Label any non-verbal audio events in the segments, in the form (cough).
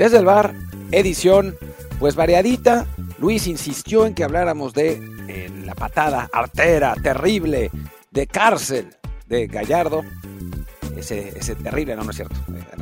Desde el bar, edición pues variadita. Luis insistió en que habláramos de la patada artera terrible de cárcel de Gallardo ese, terrible, no, no es cierto.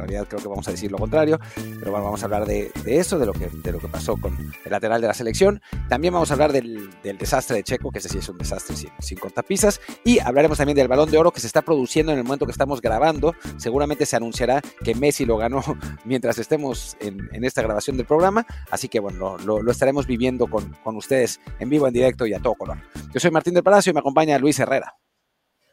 Creo que vamos a decir lo contrario, pero bueno, vamos a hablar de, eso, de lo, que, de lo que pasó con el lateral de la selección. También vamos a hablar del, desastre de Checo, que ese sí es un desastre sin, sin cortapisas. Y hablaremos también del balón de oro que se está produciendo en el momento que estamos grabando. Seguramente se anunciará que Messi lo ganó (laughs) mientras estemos en, esta grabación del programa. Así que bueno, lo, lo, estaremos viviendo con, con ustedes en vivo, en directo y a todo color. Yo soy Martín del Palacio y me acompaña Luis Herrera.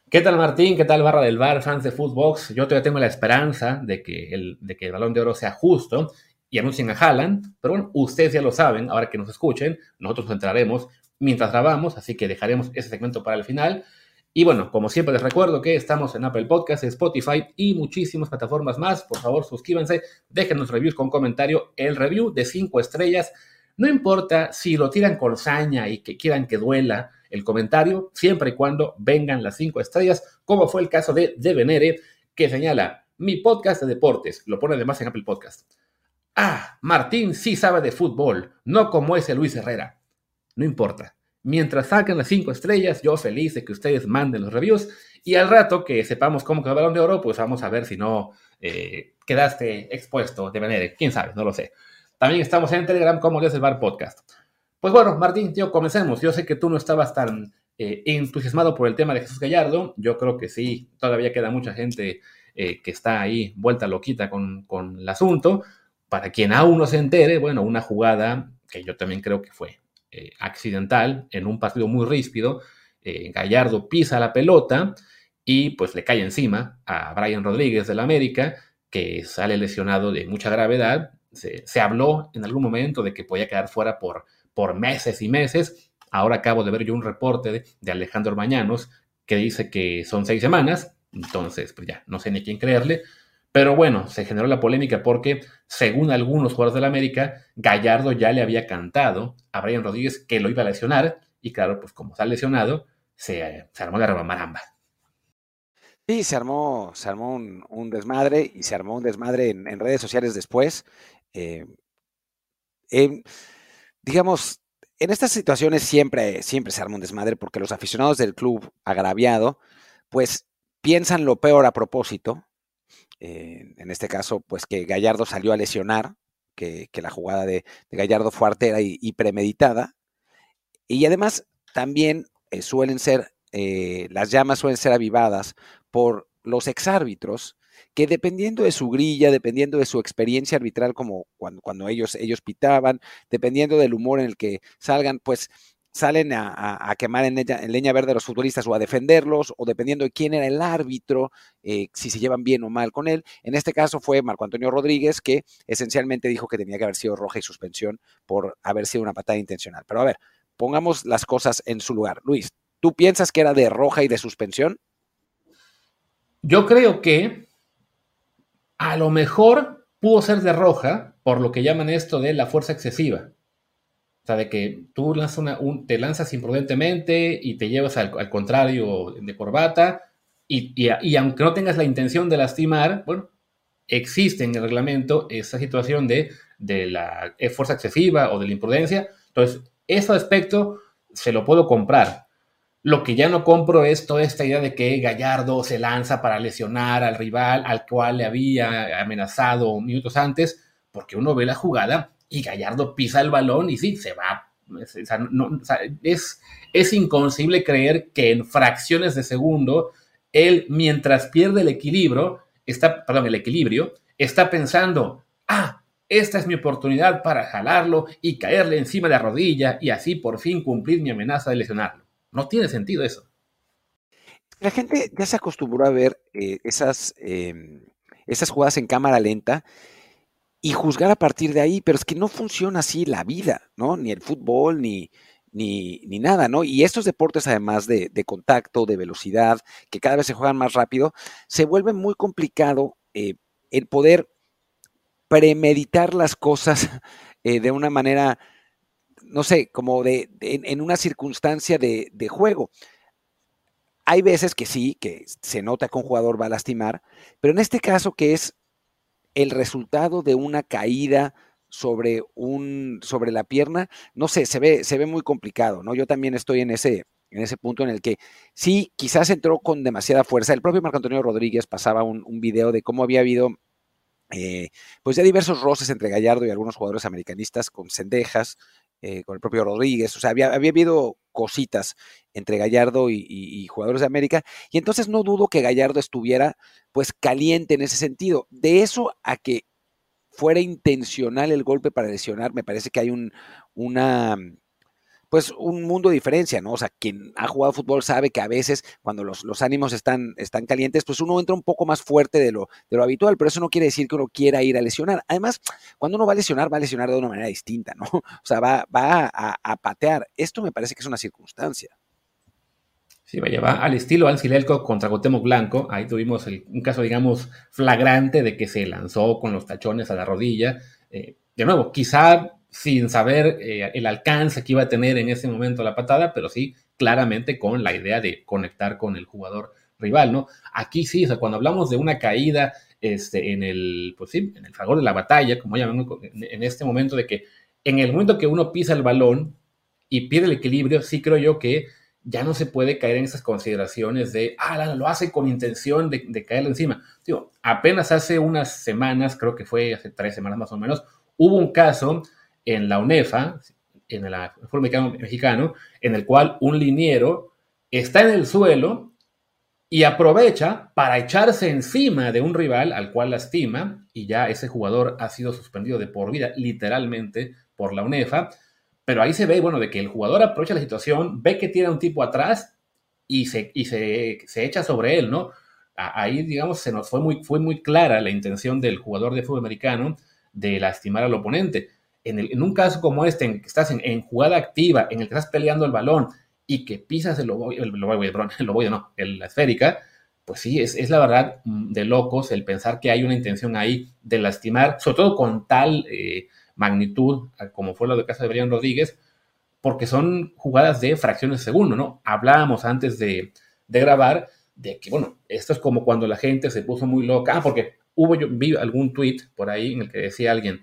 ¿Qué tal Martín? ¿Qué tal Barra del Bar, fans de Footbox? Yo todavía tengo la esperanza de que el, de que el balón de oro sea justo y anuncien a Haaland, pero bueno, ustedes ya lo saben, ahora que nos escuchen, nosotros nos entraremos mientras grabamos, así que dejaremos ese segmento para el final. Y bueno, como siempre les recuerdo que estamos en Apple Podcasts, Spotify y muchísimas plataformas más. Por favor, suscríbanse, déjenos reviews con comentario. El review de 5 estrellas, no importa si lo tiran con saña y que quieran que duela, el comentario, siempre y cuando vengan las cinco estrellas, como fue el caso de De Venere, que señala, mi podcast de deportes, lo pone además en Apple Podcast. Ah, Martín sí sabe de fútbol, no como ese Luis Herrera. No importa. Mientras saquen las cinco estrellas, yo feliz de que ustedes manden los reviews y al rato que sepamos cómo quedó el balón de oro, pues vamos a ver si no eh, quedaste expuesto de Venere. Quién sabe, no lo sé. También estamos en Telegram como Les el Podcast. Pues bueno, Martín, tío, comencemos. Yo sé que tú no estabas tan eh, entusiasmado por el tema de Jesús Gallardo. Yo creo que sí, todavía queda mucha gente eh, que está ahí vuelta loquita con, el asunto. Para quien aún no se entere, bueno, una jugada que yo también creo que fue eh, accidental en un partido muy ríspido. Gallardo pisa la pelota y pues le cae encima a Brian Rodríguez del América, que sale lesionado de mucha gravedad. Se habló en algún momento de que podía quedar fuera por por meses y meses. Ahora acabo de ver yo un reporte de, Alejandro Mañanos que dice que son seis semanas, entonces pues ya, no sé ni quién creerle. Pero bueno, se generó la polémica porque, según algunos jugadores de la América, Gallardo ya le había cantado a Brian Rodríguez que lo iba a lesionar, y claro, pues como está lesionado, se, armó la maramba. Sí, se armó, se armó un, desmadre y se armó un desmadre en, redes sociales después. Eh, em, digamos, en estas situaciones siempre, siempre se arma un desmadre porque los aficionados del club agraviado, pues piensan lo peor a propósito. Eh, en este caso, pues que Gallardo salió a lesionar, que, la jugada de, Gallardo fue artera y, premeditada. Y además, también eh, suelen ser, eh, las llamas suelen ser avivadas por los exárbitros que dependiendo de su grilla, dependiendo de su experiencia arbitral, como cuando, ellos, ellos pitaban, dependiendo del humor en el que salgan, pues salen a, quemar en, leña verde a los futbolistas o a defenderlos, o dependiendo de quién era el árbitro, eh, si se llevan bien o mal con él. En este caso fue Marco Antonio Rodríguez, que esencialmente dijo que tenía que haber sido roja y suspensión por haber sido una patada intencional. Pero a ver, pongamos las cosas en su lugar. Luis, ¿tú piensas que era de roja y de suspensión? Yo creo que a lo mejor pudo ser de roja, por lo que llaman esto de la fuerza excesiva. O sea, de que tú lanzas una, te lanzas imprudentemente y te llevas al, contrario de corbata, y, aunque no tengas la intención de lastimar, bueno, existe en el reglamento esa situación de, de la eh, fuerza excesiva o de la imprudencia. Entonces, ese aspecto se lo puedo comprar. Lo que ya no compro es toda esta idea de que Gallardo se lanza para lesionar al rival al cual le había amenazado minutos antes, porque uno ve la jugada y Gallardo pisa el balón y sí, se va. Es, es inconcebible creer que en fracciones de segundo, él, mientras pierde el equilibrio, está, perdón, el equilibrio, está pensando, ah, esta es mi oportunidad para jalarlo y caerle encima de la rodilla y así por fin cumplir mi amenaza de lesionarlo. No tiene sentido eso. La gente ya se acostumbró a ver eh, esas, em, esas jugadas en cámara lenta y juzgar a partir de ahí, pero es que no funciona así la vida, ¿no? Ni el fútbol, ni, ni, nada, ¿no? Y estos deportes, además de, contacto, de velocidad, que cada vez se juegan más rápido, se vuelve muy complicado eh, el poder premeditar las cosas (laughs) eh, de una manera no sé, como de, en, una circunstancia de, juego. Hay veces que sí, que se nota que un jugador va a lastimar, pero en este caso que es el resultado de una caída sobre un sobre la pierna, no sé, se ve se ve muy complicado, ¿no? Yo también estoy en ese en ese punto en el que sí, quizás entró con demasiada fuerza. El propio Marco Antonio Rodríguez pasaba un, un video de cómo había habido eh, pues ya diversos roces entre Gallardo y algunos jugadores americanistas con cendejas, eh, con el propio Rodríguez, o sea, había, habido cositas entre Gallardo y, y, y, jugadores de América, y entonces no dudo que Gallardo estuviera pues caliente en ese sentido. De eso a que fuera intencional el golpe para lesionar, me parece que hay un, una, pues un mundo de diferencia, ¿no? O sea, quien ha jugado fútbol sabe que a veces cuando los, los ánimos están, están calientes, pues uno entra un poco más fuerte de lo, de lo habitual, pero eso no quiere decir que uno quiera ir a lesionar. Además, cuando uno va a lesionar, va a lesionar de una manera distinta, ¿no? (laughs) O sea, va, va a, patear. Esto me parece que es una circunstancia. Sí, vaya, va al estilo Ansilelco contra Gotemo Blanco. Ahí tuvimos un caso, digamos, flagrante de que se lanzó con los tachones a la rodilla. Eh, de nuevo, quizá sin saber eh, el alcance que iba a tener en ese momento la patada, pero sí claramente con la idea de conectar con el jugador rival, ¿no? Aquí sí, o sea, cuando hablamos de una caída este, en el, pues sí, en el fragor de la batalla, como llamamos en este momento de que en el momento que uno pisa el balón y pierde el equilibrio, sí creo yo que ya no se puede caer en esas consideraciones de, ah, lo hace con intención de, de caerle encima. Digo, apenas hace unas semanas, creo que fue hace tres semanas más o menos, hubo un caso en la UNEFA, en el fútbol mexicano, mexicano, en el cual un liniero está en el suelo y aprovecha para echarse encima de un rival al cual lastima y ya ese jugador ha sido suspendido de por vida, literalmente, por la UNEFA. Pero ahí se ve, bueno, de que el jugador aprovecha la situación, ve que tiene un tipo atrás y se, y se, se echa sobre él, ¿no? Ahí, digamos, se nos fue muy, fue muy clara la intención del jugador de fútbol americano de lastimar al oponente en, el, en, un caso como este, en que estás en, en, jugada activa, en el que estás peleando el balón y que pisas el ovoide, el, ovoide, perdón, (laughs) el ovoide no, el, la esférica, pues sí, es, es, la verdad mm, de locos el pensar que hay una intención ahí de lastimar, sobre todo con tal eh, magnitud, como fue lo del caso de Brian Rodríguez, porque son jugadas de fracciones de segundo, ¿no? Hablábamos antes de, de grabar de que, bueno, esto es como cuando la gente se puso muy loca, ah, porque hubo, yo vi algún tweet por ahí en el que decía alguien,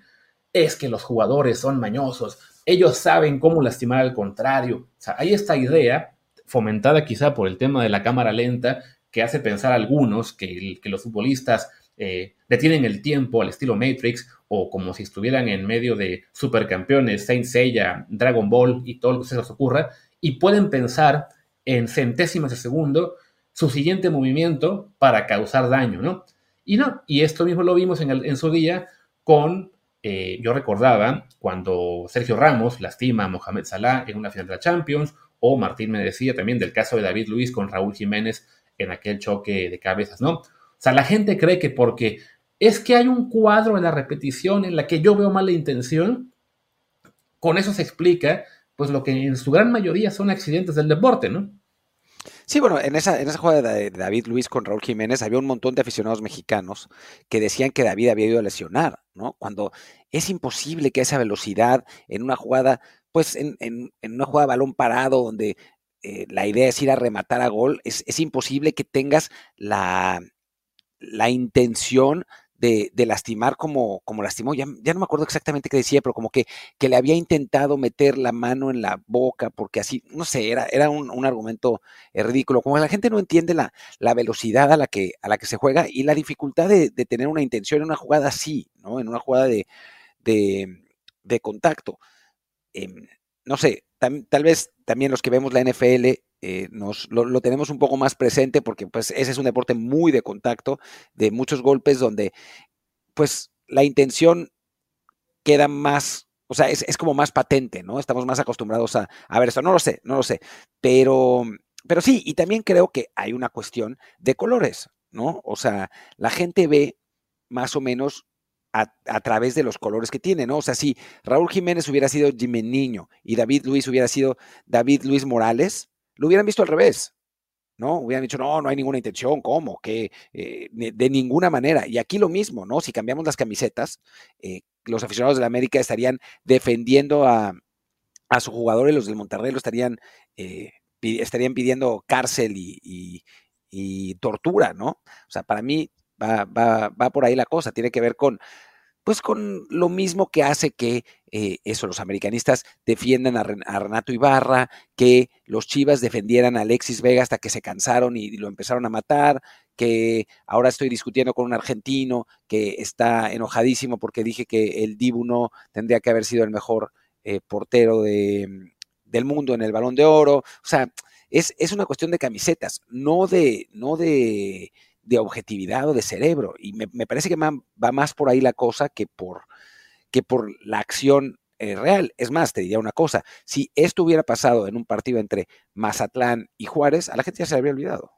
es que los jugadores son mañosos, ellos saben cómo lastimar al contrario. O sea, hay esta idea, fomentada quizá por el tema de la cámara lenta, que hace pensar a algunos que, los futbolistas eh, detienen el tiempo al estilo Matrix o como si estuvieran en medio de supercampeones, Saint Seiya, Dragon Ball y todo lo que se les ocurra, y pueden pensar en centésimas de segundo su siguiente movimiento para causar daño, ¿no? Y no, y esto mismo lo vimos en su día con eh, yo recordaba cuando Sergio Ramos lastima a Mohamed Salah en una final de la Champions, o Martín me decía también del caso de David Luis con Raúl Jiménez en aquel choque de cabezas, ¿no? O sea, la gente cree que porque es que hay un cuadro en la repetición en la que yo veo mala intención, con eso se explica, pues lo que en su gran mayoría son accidentes del deporte, ¿no? Sí, bueno, en esa, en esa jugada de David Luis con Raúl Jiménez había un montón de aficionados mexicanos que decían que David había ido a lesionar, ¿no? Cuando es imposible que esa velocidad en una jugada, pues en, en, en una jugada de balón parado donde eh, la idea es ir a rematar a gol, es, es imposible que tengas la, la intención de, de, lastimar como, como lastimó, ya, ya, no me acuerdo exactamente qué decía, pero como que, que, le había intentado meter la mano en la boca, porque así, no sé, era, era un, un argumento eh, ridículo. Como la gente no entiende la, la, velocidad a la, que, a la que se juega y la dificultad de, de tener una intención en una jugada así, ¿no? En una jugada de, de contacto. Eh, no sé, tal vez también los que vemos la NFL eh, nos, lo, tenemos un poco más presente porque pues ese es un deporte muy de contacto, de muchos golpes donde pues la intención queda más, o sea, es, es como más patente, ¿no? Estamos más acostumbrados a, a, ver esto, no lo sé, no lo sé, pero, pero sí, y también creo que hay una cuestión de colores, ¿no? O sea, la gente ve más o menos a, a, través de los colores que tiene, ¿no? O sea, si Raúl Jiménez hubiera sido Jimmy Niño y David Luis hubiera sido David Luis Morales, lo hubieran visto al revés, ¿no? Hubieran dicho, no, no hay ninguna intención, ¿cómo? Que eh, de ninguna manera. Y aquí lo mismo, ¿no? Si cambiamos las camisetas, eh, los aficionados de la América estarían defendiendo a, a su jugador y los del Monterrey lo estarían, eh, estarían pidiendo cárcel y, y, tortura, ¿no? O sea, para mí va, va, va por ahí la cosa, tiene que ver con, pues con lo mismo que hace que eh, eso, los americanistas defiendan a, Renato Ibarra, que los Chivas defendieran a Alexis Vega hasta que se cansaron y, lo empezaron a matar, que ahora estoy discutiendo con un argentino que está enojadísimo porque dije que el Dibu no tendría que haber sido el mejor eh, portero de, del mundo en el balón de oro. O sea, es, es una cuestión de camisetas, no de, no de de objetividad o de cerebro. Y me, parece que va más por ahí la cosa que por, que por la acción eh, real. Es más, te diría una cosa, si esto hubiera pasado en un partido entre Mazatlán y Juárez, a la gente ya se habría olvidado.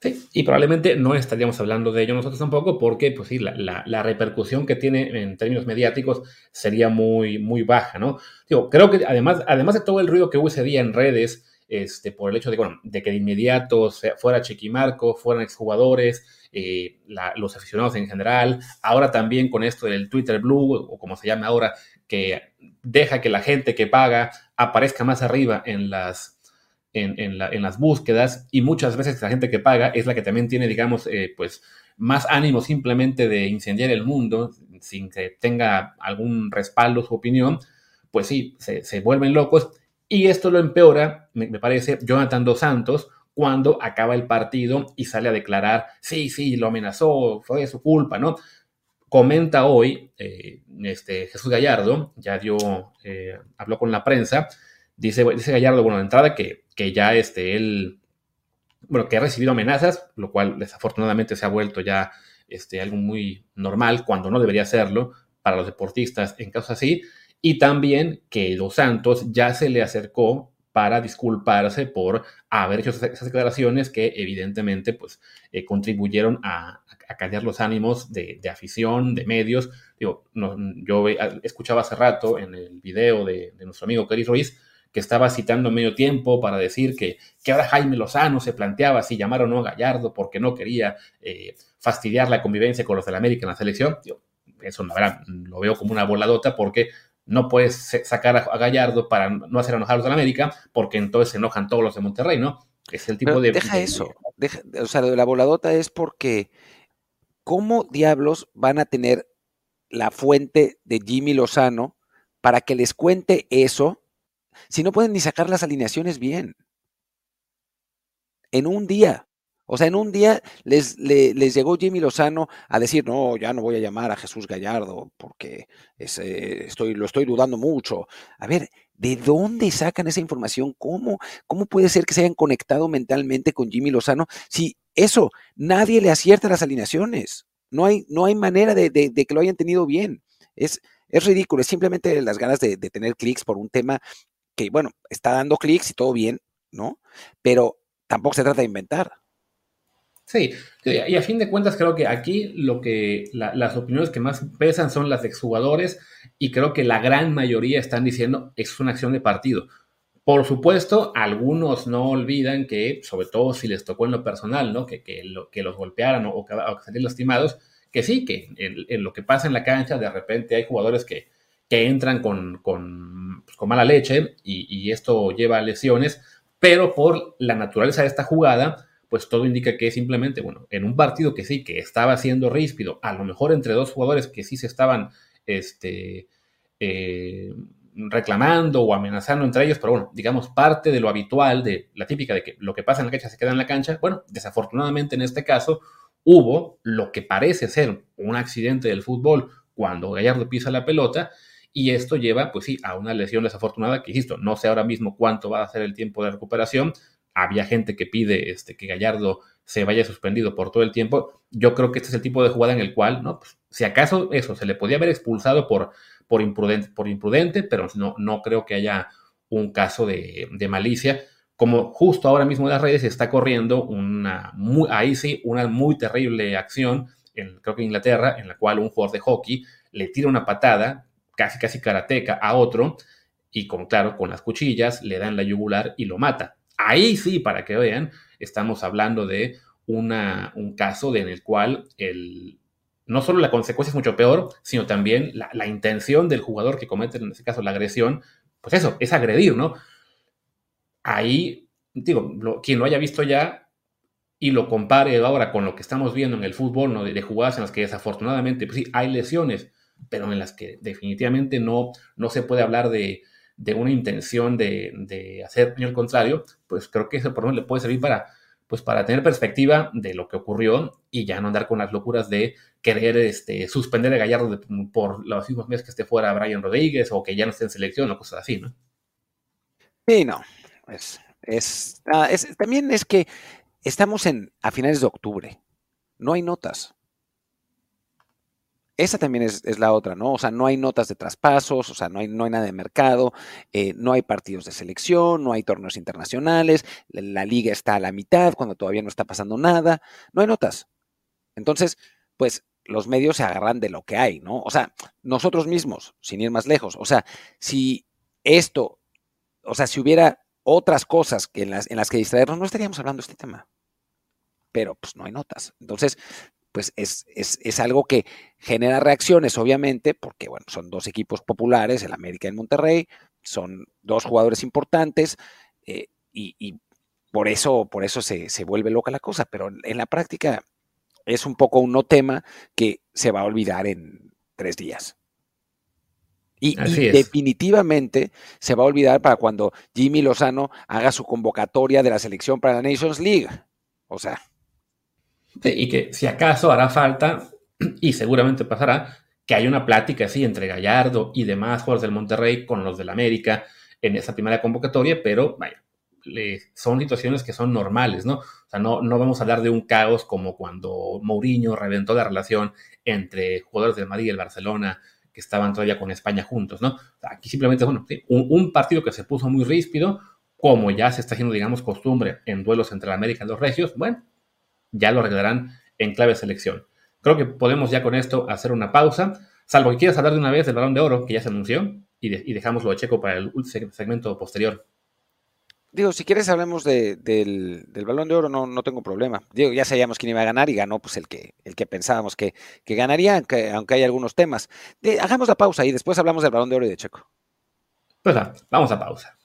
Sí, y probablemente no estaríamos hablando de ello nosotros tampoco, porque, pues sí, la, repercusión que tiene en términos mediáticos sería muy, muy baja, ¿no? Digo, creo que además, además de todo el ruido que hubo ese día en redes, este, por el hecho de, que de inmediato fuera Chequimarco, fueran exjugadores, eh, los aficionados en general, ahora también con esto del Twitter Blue, o como se llama ahora, que deja que la gente que paga aparezca más arriba en las, en, las búsquedas y muchas veces la gente que paga es la que también tiene, digamos, eh, pues más ánimo simplemente de incendiar el mundo sin que tenga algún respaldo su opinión, pues sí, se vuelven locos y esto lo empeora, me, parece, Jonathan Dos Santos, cuando acaba el partido y sale a declarar, sí, sí, lo amenazó, fue su culpa, ¿no? Comenta hoy eh, este, Jesús Gallardo, ya dio, eh, habló con la prensa, dice, dice Gallardo, bueno, de entrada que, que ya este, él, bueno, que ha recibido amenazas, lo cual desafortunadamente se ha vuelto ya este, algo muy normal, cuando no debería serlo para los deportistas en casos así, y también que Dos Santos ya se le acercó para disculparse por haber hecho esas declaraciones que evidentemente pues, eh, contribuyeron a, callar los ánimos de, afición, de medios. Digo, yo escuchaba hace rato en el video de, nuestro amigo Kerry Ruiz que estaba citando medio tiempo para decir que, que ahora Jaime Lozano se planteaba si llamar o no a Gallardo porque no quería eh, fastidiar la convivencia con los de la América en la selección. eso no, lo veo como una voladota porque no puedes sacar a, Gallardo para no hacer enojar a los de América, porque entonces se enojan todos los de Monterrey, ¿no? Es el tipo de. Deja eso. o sea, de la voladota es porque. ¿Cómo diablos van a tener la fuente de Jimmy Lozano para que les cuente eso si no pueden ni sacar las alineaciones bien? En un día. O sea, en un día les, les, llegó Jimmy Lozano a decir, no, ya no voy a llamar a Jesús Gallardo porque eh, estoy, lo estoy dudando mucho. A ver, ¿de dónde sacan esa información? ¿Cómo, ¿Cómo puede ser que se hayan conectado mentalmente con Jimmy Lozano si eso, nadie le acierta las alineaciones? No hay, no hay manera de, que lo hayan tenido bien. Es, es ridículo, es simplemente las ganas de, de tener clics por un tema que, bueno, está dando clics y todo bien, ¿no? Pero tampoco se trata de inventar. Sí, y a fin de cuentas creo que aquí lo que las opiniones que más pesan son las de exjugadores y creo que la gran mayoría están diciendo es una acción de partido. Por supuesto, algunos no olvidan que, sobre todo si les tocó en lo personal, ¿no? que, que, lo, que los golpearan o, que, salieran lastimados, que sí, que en, lo que pasa en la cancha, de repente hay jugadores que, que entran con, con, pues, mala leche y, y esto lleva a lesiones, pero por la naturaleza de esta jugada, pues todo indica que simplemente, bueno, en un partido que sí, que estaba siendo ríspido, a lo mejor entre dos jugadores que sí se estaban este, eh, reclamando o amenazando entre ellos, pero bueno, digamos, parte de lo habitual, de la típica de que lo que pasa en la cancha se queda en la cancha, bueno, desafortunadamente en este caso hubo lo que parece ser un accidente del fútbol cuando Gallardo pisa la pelota, y esto lleva, pues sí, a una lesión desafortunada que, insisto, no sé ahora mismo cuánto va a ser el tiempo de recuperación, había gente que pide este, que Gallardo se vaya suspendido por todo el tiempo. Yo creo que este es el tipo de jugada en el cual, ¿no? Pues, si acaso eso, se le podía haber expulsado por, por, imprudente, por imprudente, pero no, no creo que haya un caso de, malicia. Como justo ahora mismo en las redes está corriendo una, muy, ahí sí, una muy terrible acción, en, creo que en Inglaterra, en la cual un jugador de hockey le tira una patada, casi casi karateca, a otro, y con, claro, con las cuchillas le dan la yugular y lo mata Ahí sí, para que vean, estamos hablando de una, un caso en el cual el, no solo la consecuencia es mucho peor, sino también la, intención del jugador que comete, en este caso, la agresión, pues eso, es agredir, ¿no? Ahí, digo, quien lo haya visto ya, y lo compare ahora con lo que estamos viendo en el fútbol, ¿no? de, jugadas en las que desafortunadamente, pues sí, hay lesiones, pero en las que definitivamente no, no se puede hablar de, una intención de, hacer el contrario, pues creo que eso por lo menos le puede servir para, pues para tener perspectiva de lo que ocurrió y ya no andar con las locuras de querer este, suspender a Gallardo por los mismos meses que esté fuera Brian Rodríguez o que ya no esté en selección o cosas así, ¿no? Sí, no. Es, ah, es, también es que estamos en, a finales de octubre. No hay notas. Esa también es, la otra, ¿no? O sea, no hay notas de traspasos, o sea, no hay, no hay nada de mercado, eh, no hay partidos de selección, no hay torneos internacionales, la, liga está a la mitad cuando todavía no está pasando nada, no hay notas. Entonces, pues los medios se agarran de lo que hay, ¿no? O sea, nosotros mismos, sin ir más lejos, o sea, si esto, o sea, si hubiera otras cosas en, las, en las que distraernos, no estaríamos hablando de este tema. Pero pues no hay notas. Entonces, pues es, es, algo que genera reacciones, obviamente, porque bueno, son dos equipos populares, el América y el Monterrey, son dos jugadores importantes, eh, y, por eso, por eso se, se, vuelve loca la cosa, pero en la práctica es un poco un no tema que se va a olvidar en tres días. Y, definitivamente se va a olvidar para cuando Jimmy Lozano haga su convocatoria de la selección para la Nations League. O sea. Y que si acaso hará falta, y seguramente pasará, que haya una plática así entre Gallardo y demás jugadores del Monterrey con los del América en esa primera convocatoria, pero vaya, son situaciones que son normales, ¿no? O sea, no, no vamos a hablar de un caos como cuando Mourinho reventó la relación entre jugadores del Madrid y el Barcelona que estaban todavía con España juntos, ¿no? Aquí simplemente, bueno, un, partido que se puso muy ríspido, como ya se está haciendo, digamos, costumbre en duelos entre la América y los Regios, bueno, ya lo arreglarán en clave selección. Creo que podemos ya con esto hacer una pausa, salvo que quieras hablar de una vez del balón de oro que ya se anunció y, y dejamos lo de Checo para el segmento posterior. Digo, si quieres hablemos del, balón de oro, no, no tengo problema. Digo, ya sabíamos quién iba a ganar y ganó pues el que, el que pensábamos que, ganaría, aunque, aunque hay algunos temas. hagamos la pausa y después hablamos del balón de oro y de Checo. Pues vamos a pausa.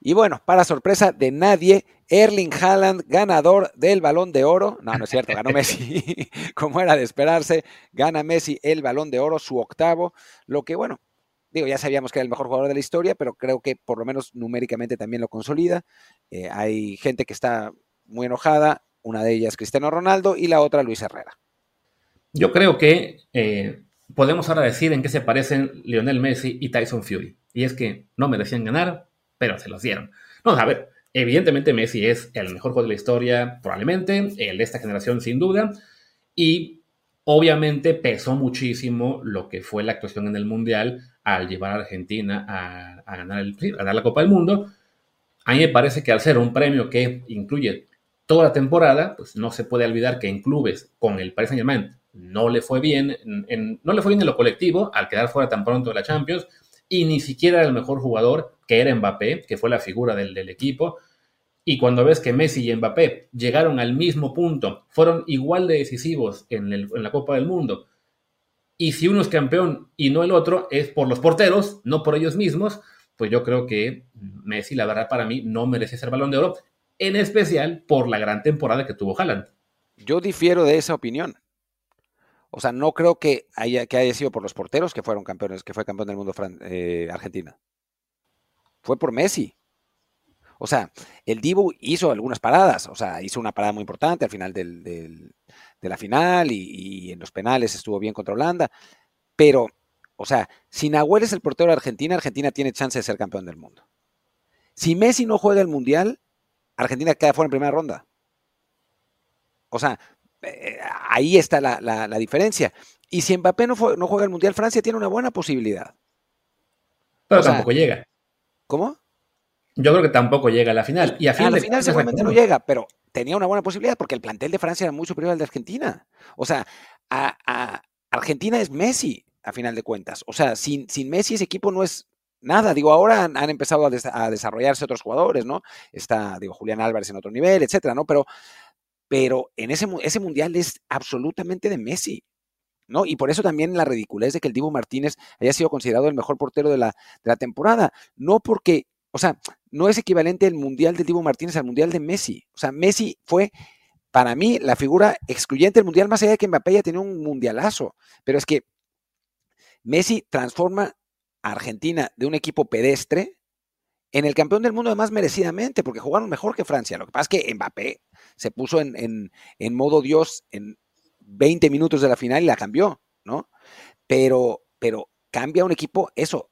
Y bueno, para sorpresa de nadie, Erling Haaland, ganador del balón de oro. No, no es cierto, ganó Messi, (laughs) (laughs) como era de esperarse. Gana Messi el balón de oro, su octavo. Lo que, bueno, digo, ya sabíamos que era el mejor jugador de la historia, pero creo que por lo menos numéricamente también lo consolida. Eh, hay gente que está muy enojada, una de ellas Cristiano Ronaldo y la otra Luis Herrera. Yo creo que eh, podemos ahora decir en qué se parecen Lionel Messi y Tyson Fury. Y es que no merecían ganar, pero se los dieron. No, a ver, evidentemente Messi es el mejor jugador de la historia, probablemente, el de esta generación sin duda, y obviamente pesó muchísimo lo que fue la actuación en el Mundial al llevar a Argentina a, ganar, el, la Copa del Mundo. A mí me parece que al ser un premio que incluye toda la temporada, pues no se puede olvidar que en clubes con el Paris Saint Germain no le fue bien, en, no le fue bien en lo colectivo al quedar fuera tan pronto de la Champions y ni siquiera era el mejor jugador que era Mbappé, que fue la figura del, equipo. Y cuando ves que Messi y Mbappé llegaron al mismo punto, fueron igual de decisivos en, en la Copa del Mundo y si uno es campeón y no el otro, es por los porteros, no por ellos mismos, pues yo creo que Messi, la verdad, para mí no merece ser balón de oro, en especial por la gran temporada que tuvo Haaland. Yo difiero de esa opinión. O sea, no creo que haya, que haya sido por los porteros que fueron campeones, que fue campeón del mundo eh, Argentina. Fue por Messi. O sea, el Dibu hizo algunas paradas, o sea, hizo una parada muy importante al final de la final y, en los penales estuvo bien contra Holanda, pero, o sea, si Nahuel es el portero de Argentina, Argentina tiene chance de ser campeón del mundo. Si Messi no juega el Mundial, Argentina queda fuera en primera ronda. O sea, ahí está la, diferencia. Y si Mbappé no, no, juega el Mundial, Francia tiene una buena posibilidad. Pero tampoco llega. ¿Cómo? Yo creo que tampoco llega a la final. Y a, la final seguramente no llega, pero tenía una buena posibilidad porque el plantel de Francia era muy superior al de Argentina. O sea, a, Argentina es Messi, a final de cuentas. O sea, sin, sin Messi ese equipo no es nada. Digo, ahora han, empezado a, desarrollarse otros jugadores, ¿no? Está, digo, Julián Álvarez en otro nivel, etcétera, ¿no? Pero, pero en ese, ese mundial es absolutamente de Messi. ¿no? Y por eso también la ridiculez de que el Divo Martínez haya sido considerado el mejor portero de la, de la temporada. No porque o sea, no es equivalente el Mundial de Dibu Martínez al Mundial de Messi. O sea, Messi fue, para mí, la figura excluyente del Mundial, más allá de que Mbappé ya tenía un mundialazo. Pero es que Messi transforma a Argentina de un equipo pedestre en el campeón del mundo además merecidamente, porque jugaron mejor que Francia. Lo que pasa es que Mbappé se puso en, en, modo Dios en 20 minutos de la final y la cambió, ¿no? Pero, pero cambia un equipo, eso,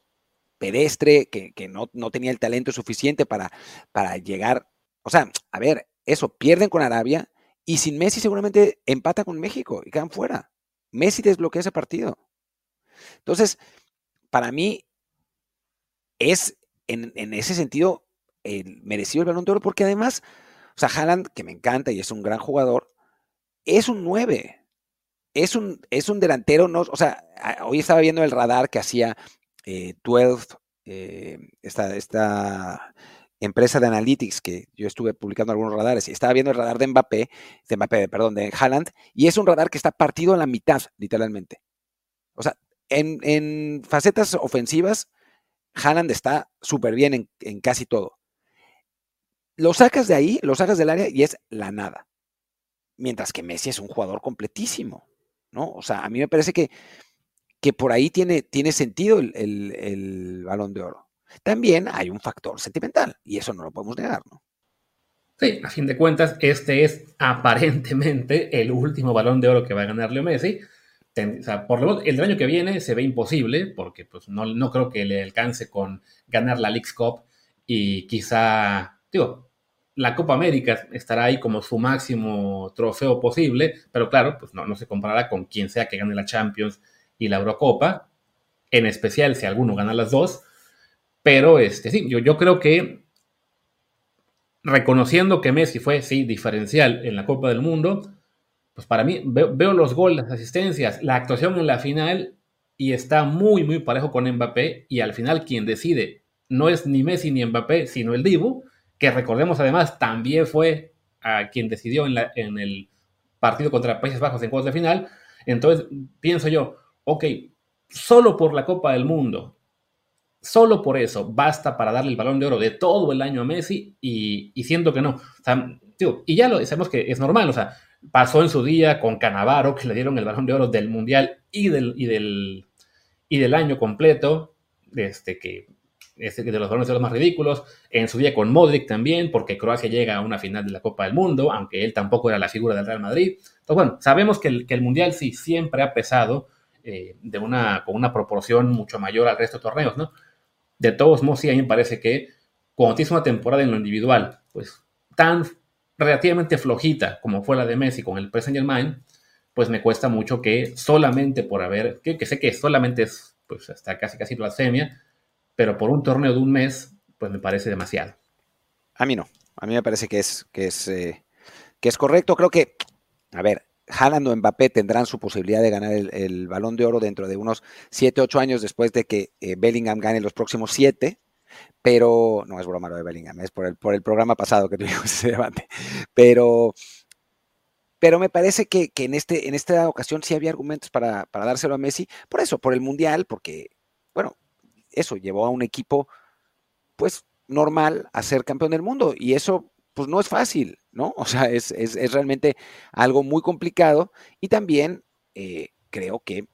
pedestre, que, no, no, tenía el talento suficiente para, para llegar. O sea, a ver, eso, pierden con Arabia y sin Messi seguramente empata con México y quedan fuera. Messi desbloquea ese partido. Entonces, para mí es en, ese sentido merecido el balón de oro, porque además, o sea, Haaland, que me encanta y es un gran jugador, es un 9. Es un, es un delantero, no, o sea, hoy estaba viendo el radar que hacía 12, eh, eh, esta, empresa de analytics que yo estuve publicando algunos radares y estaba viendo el radar de Mbappé, de Mbappé, perdón, de Haaland, y es un radar que está partido a la mitad, literalmente. O sea, en, en facetas ofensivas, Haaland está súper bien en, casi todo. Lo sacas de ahí, lo sacas del área y es la nada. Mientras que Messi es un jugador completísimo, ¿no? O sea, a mí me parece que, que por ahí tiene, tiene sentido el, el, balón de oro. También hay un factor sentimental y eso no lo podemos negar, ¿no? Sí, a fin de cuentas, este es aparentemente el último balón de oro que va a ganar Leo Messi por lo el año que viene se ve imposible, porque pues, no, no creo que le alcance con ganar la League Cup y quizá, digo, la Copa América estará ahí como su máximo trofeo posible, pero claro, pues no, no se comparará con quien sea que gane la Champions y la Eurocopa, en especial si alguno gana las dos. Pero este, sí, yo, yo creo que reconociendo que Messi fue, sí, diferencial en la Copa del Mundo, pues para mí veo, los goles, las asistencias, la actuación en la final y está muy, muy parejo con Mbappé y al final quien decide no es ni Messi ni Mbappé, sino el Dibu, que recordemos además también fue a quien decidió en, la, en el partido contra Países Bajos en cuartos de final. Entonces pienso yo, ok, solo por la Copa del Mundo, solo por eso basta para darle el balón de oro de todo el año a Messi y, y siento que no. y ya lo sabemos que es normal, o sea, Pasó en su día con Canavaro, que le dieron el balón de oro del Mundial y del, y del, y del año completo, este, que este, de los balones de los más ridículos. En su día con Modric también, porque Croacia llega a una final de la Copa del Mundo, aunque él tampoco era la figura del Real Madrid. Entonces, bueno, sabemos que el, que el Mundial sí siempre ha pesado eh, de una, con una proporción mucho mayor al resto de torneos, ¿no? De todos modos, sí, a mí me parece que cuando tienes una temporada en lo individual, pues tan relativamente flojita como fue la de Messi con el Paris Saint pues me cuesta mucho que solamente por haber, que, sé que solamente es pues hasta casi casi blasfemia, pero por un torneo de un mes, pues me parece demasiado. A mí no, a mí me parece que es, que es, eh, que es correcto. Creo que, a ver, Haaland o Mbappé tendrán su posibilidad de ganar el, balón de oro dentro de unos 7, 8 años después de que eh, Bellingham gane los próximos 7 pero no es broma lo de Bellingham, es por el, por el programa pasado que (laughs) tuvimos ese debate, pero, pero me parece que, en, este, en esta ocasión sí había argumentos para, dárselo a Messi, por eso, por el Mundial, porque, bueno, eso llevó a un equipo, pues, normal a ser campeón del mundo, y eso, pues, no es fácil, ¿no? (laughs) O sea, es, realmente algo muy complicado, y también eh, creo que,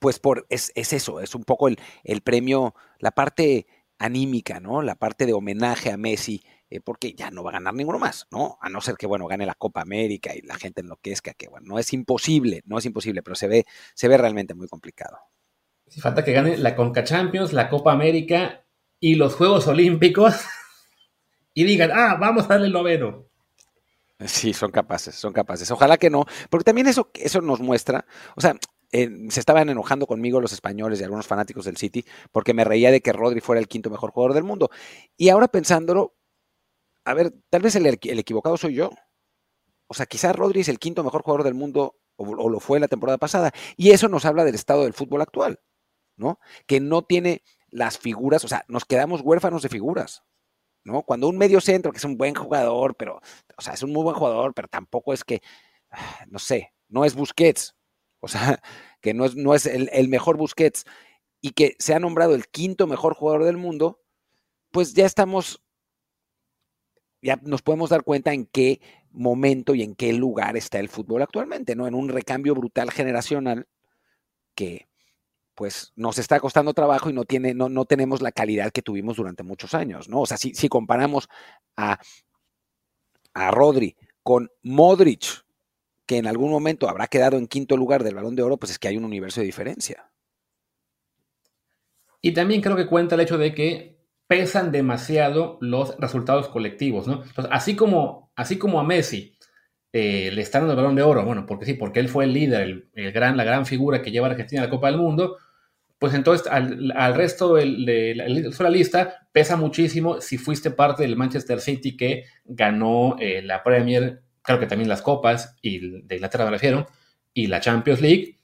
pues, por, es, eso, es un poco el, el premio, la parte anímica, ¿no? La parte de homenaje a Messi, eh, porque ya no va a ganar ninguno más, ¿no? A no ser que, bueno, gane la Copa América y la gente enloquezca, que, bueno, no es imposible, no es imposible, pero se ve, se ve realmente muy complicado. Si falta que gane la Conca Champions, la Copa América y los Juegos Olímpicos (laughs) y digan, ah, vamos a darle el noveno. Sí, son capaces, son capaces. Ojalá que no, porque también eso, eso nos muestra, o sea, se estaban enojando conmigo los españoles y algunos fanáticos del City porque me reía de que Rodri fuera el quinto mejor jugador del mundo. Y ahora pensándolo, a ver, tal vez el, equivocado soy yo. O sea, quizás Rodri es el quinto mejor jugador del mundo o, lo fue la temporada pasada. Y eso nos habla del estado del fútbol actual, ¿no? Que no tiene las figuras, o sea, nos quedamos huérfanos de figuras. ¿no? Cuando un medio centro, que es un buen jugador, pero, o sea, es un muy buen jugador, pero tampoco es que, ah, no sé, no es Busquets, o sea, (laughs) que no es, no es el, mejor Busquets y que se ha nombrado el quinto mejor jugador del mundo, pues ya estamos, ya nos podemos dar cuenta en qué momento y en qué lugar está el fútbol actualmente, ¿no? En un recambio brutal generacional que pues nos está costando trabajo y no, tiene, no, no tenemos la calidad que tuvimos durante muchos años, ¿no? O sea, si, si comparamos a, a Rodri con Modric, que en algún momento habrá quedado en quinto lugar del balón de oro, pues es que hay un universo de diferencia. Y también creo que cuenta el hecho de que pesan demasiado los resultados colectivos, ¿no? Entonces, así como, así como a Messi eh, le están dando el balón de oro, bueno, porque sí, porque él fue el líder, el, gran, la gran figura que lleva a Argentina a la Copa del Mundo, pues entonces al, resto de, la, lista pesa muchísimo si fuiste parte del Manchester City que ganó eh, la Premier, creo que también las copas, y de Inglaterra me refiero, y la Champions League.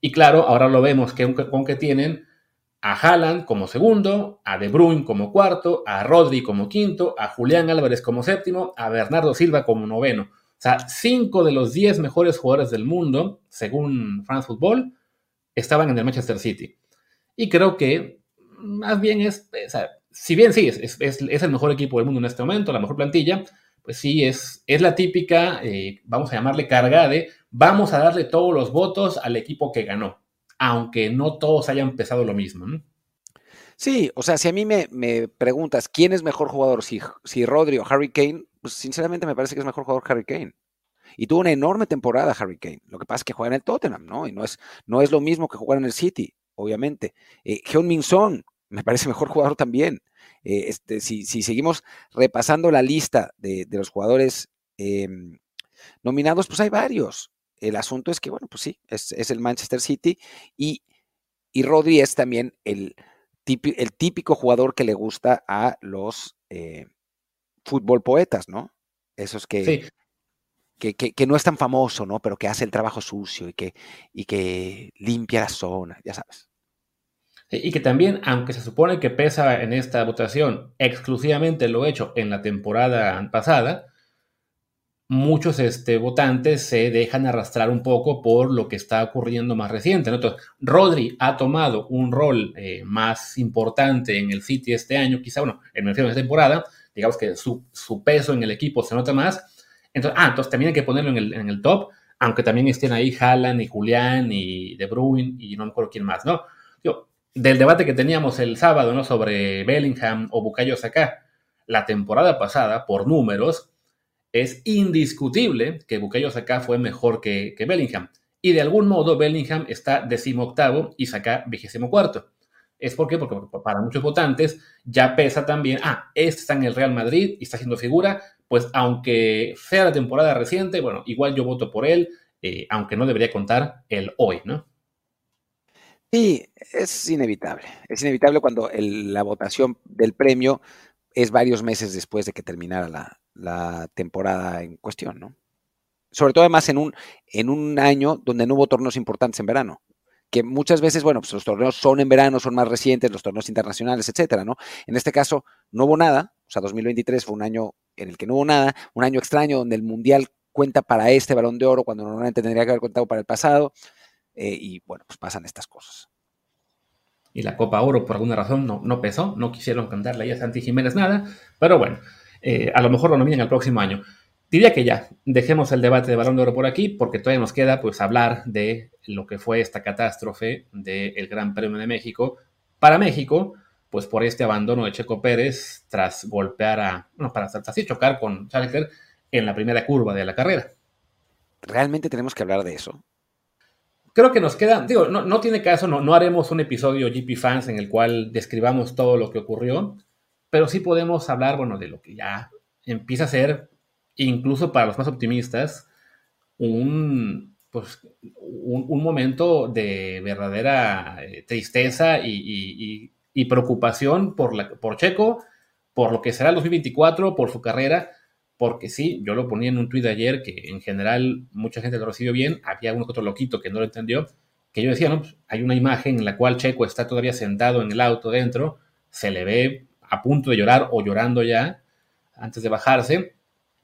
Y claro, ahora lo vemos que con que tienen a Haaland como segundo, a De Bruyne como cuarto, a Rodri como quinto, a Julián Álvarez como séptimo, a Bernardo Silva como noveno. O sea, cinco de los diez mejores jugadores del mundo, según France Football, estaban en el Manchester City. Y creo que más bien es, o sea, si bien sí, es, el mejor equipo del mundo en este momento, la mejor plantilla, pues sí, es, es la típica, eh, vamos a llamarle carga de, vamos a darle todos los votos al equipo que ganó aunque no todos hayan empezado lo mismo. Sí, o sea, si a mí me, preguntas quién es mejor jugador, si, si Rodri o Harry Kane, pues sinceramente me parece que es mejor jugador Harry Kane. Y tuvo una enorme temporada Harry Kane. Lo que pasa es que juega en el Tottenham, ¿no? Y no es, no es lo mismo que jugar en el City, obviamente. Eh, Min Son me parece mejor jugador también. Eh, este, si, seguimos repasando la lista de, los jugadores em, nominados, pues hay varios. El asunto es que, bueno, pues sí, es, el Manchester City y, y Rodri es también el, el típico jugador que le gusta a los eh, fútbol poetas, ¿no? Esos que, que, no es tan famoso, ¿no? Pero que hace el trabajo sucio y que, y que limpia la zona, ya sabes. Y que también, aunque se supone que pesa en esta votación exclusivamente lo hecho en la temporada pasada, muchos este, votantes se dejan arrastrar un poco por lo que está ocurriendo más reciente. Entonces, Rodri ha tomado un rol eh, más importante en el City este año, quizá, bueno, en el final de temporada, digamos que su, peso en el equipo se nota más. Entonces, ah, entonces también hay que ponerlo en el, top, aunque también estén ahí Haaland y Julián y De Bruyne y no me acuerdo quién más, ¿no? Yo, del debate que teníamos el sábado, ¿no? Sobre Bellingham o Bukayo Saka, la temporada pasada, por números, es indiscutible que Bukayo Saka fue mejor que, Bellingham. Y de algún modo Bellingham está decimoctavo y Saka vigésimo cuarto. ¿Es por qué? Porque para muchos votantes ya pesa también, ah, este está en el Real Madrid y está haciendo figura, pues aunque sea la temporada reciente, bueno, igual yo voto por él, eh, aunque no debería contar el hoy, ¿no? Sí, es inevitable. Es inevitable cuando la votación del premio es varios meses después de que terminara la, la temporada en cuestión, ¿no? Sobre todo además en un, en un año donde no hubo torneos importantes en verano que muchas veces, bueno, pues los torneos son en verano, son más recientes, los torneos internacionales, etcétera, ¿no? En este caso, no hubo nada, o sea, 2023 fue un año en el que no hubo nada, un año extraño donde el Mundial cuenta para este balón de oro cuando normalmente tendría que haber contado para el pasado, eh, y bueno, pues pasan estas cosas. Y la Copa Oro, por alguna razón, no, no pesó, no quisieron cantarle a Santi Jiménez nada, pero bueno, eh, a lo mejor lo nominan el próximo año. Diría que ya, dejemos el debate de Balón de Oro por aquí, porque todavía nos queda pues hablar de lo que fue esta catástrofe del Gran Premio de México. Para México, pues por este abandono de Checo Pérez tras golpear a, bueno, para así chocar con Charles en la primera curva de la carrera. ¿Realmente tenemos que hablar de eso? Creo que nos queda, digo, no, no tiene caso, no, no haremos un episodio GP Fans en el cual describamos todo lo que ocurrió, pero sí podemos hablar, bueno, de lo que ya empieza a ser, incluso para los más optimistas, un, pues, un, momento de verdadera eh, tristeza y, preocupación por, la, por Checo, por lo que será el 2024, por su carrera, porque sí, yo lo ponía en un tuit ayer que en general mucha gente lo recibió bien, había uno que otro loquito que no lo entendió, que yo decía, no, pues, hay una imagen en la cual Checo está todavía sentado en el auto dentro, se le ve a punto de llorar o llorando ya antes de bajarse.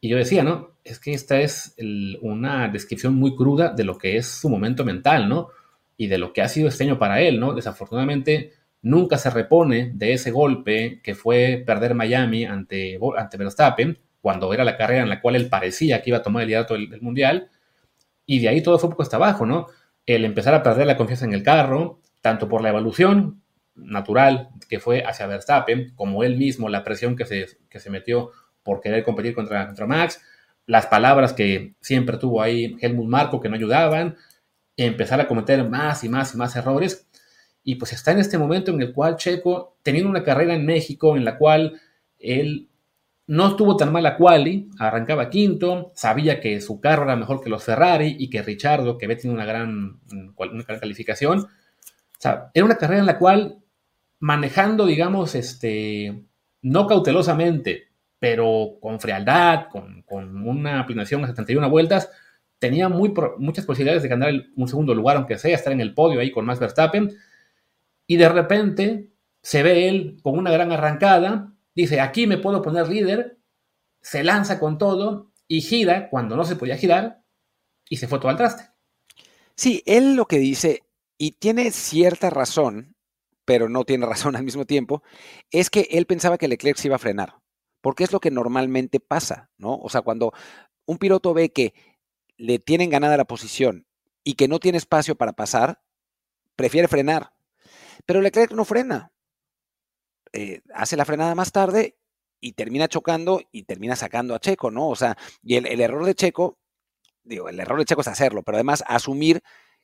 Y yo decía, ¿no? Es que esta es una descripción muy cruda de lo que es su momento mental, ¿no? Y de lo que ha sido este año para él, ¿no? Desafortunadamente, nunca se repone de ese golpe que fue perder Miami ante, ante Verstappen, cuando era la carrera en la cual él parecía que iba a tomar el liderato del, Mundial, y de ahí todo fue un poco hasta abajo, ¿no? El empezar a perder la confianza en el carro, tanto por la evolución natural que fue hacia Verstappen, como él mismo, la presión que se, que se metió por querer competir contra, contra Max, las palabras que siempre tuvo ahí Helmut Marco que no ayudaban, empezar a cometer más y más y más errores. Y pues está en este momento en el cual Checo, teniendo una carrera en México en la cual él no estuvo tan mala quali, arrancaba quinto, sabía que su carro era mejor que los Ferrari y que Richardo, que había tenido una gran, calificación. Era una carrera en la cual manejando, digamos, este, no cautelosamente, pero con frialdad, con, con una aplicación a 71 vueltas, tenía muy, muchas posibilidades de ganar un segundo lugar, aunque sea, estar en el podio ahí con Max Verstappen. Y de repente se ve él con una gran arrancada, dice, aquí me puedo poner líder, se lanza con todo y gira cuando no se podía girar y se fue todo al traste. Sí, él lo que dice, y tiene cierta razón, pero no tiene (laughs) razón al mismo tiempo, es que él pensaba que Leclerc se iba a frenar, porque es lo que normalmente pasa, ¿no? O sea, cuando un piloto ve que le tienen ganada la posición y que no tiene espacio para pasar, prefiere frenar. Pero Leclerc no frena. Eh, hace la frenada más tarde y termina chocando y termina sacando a Checo, ¿no? O sea, y el, error de Checo, digo, el error de Checo es hacerlo, pero además asumir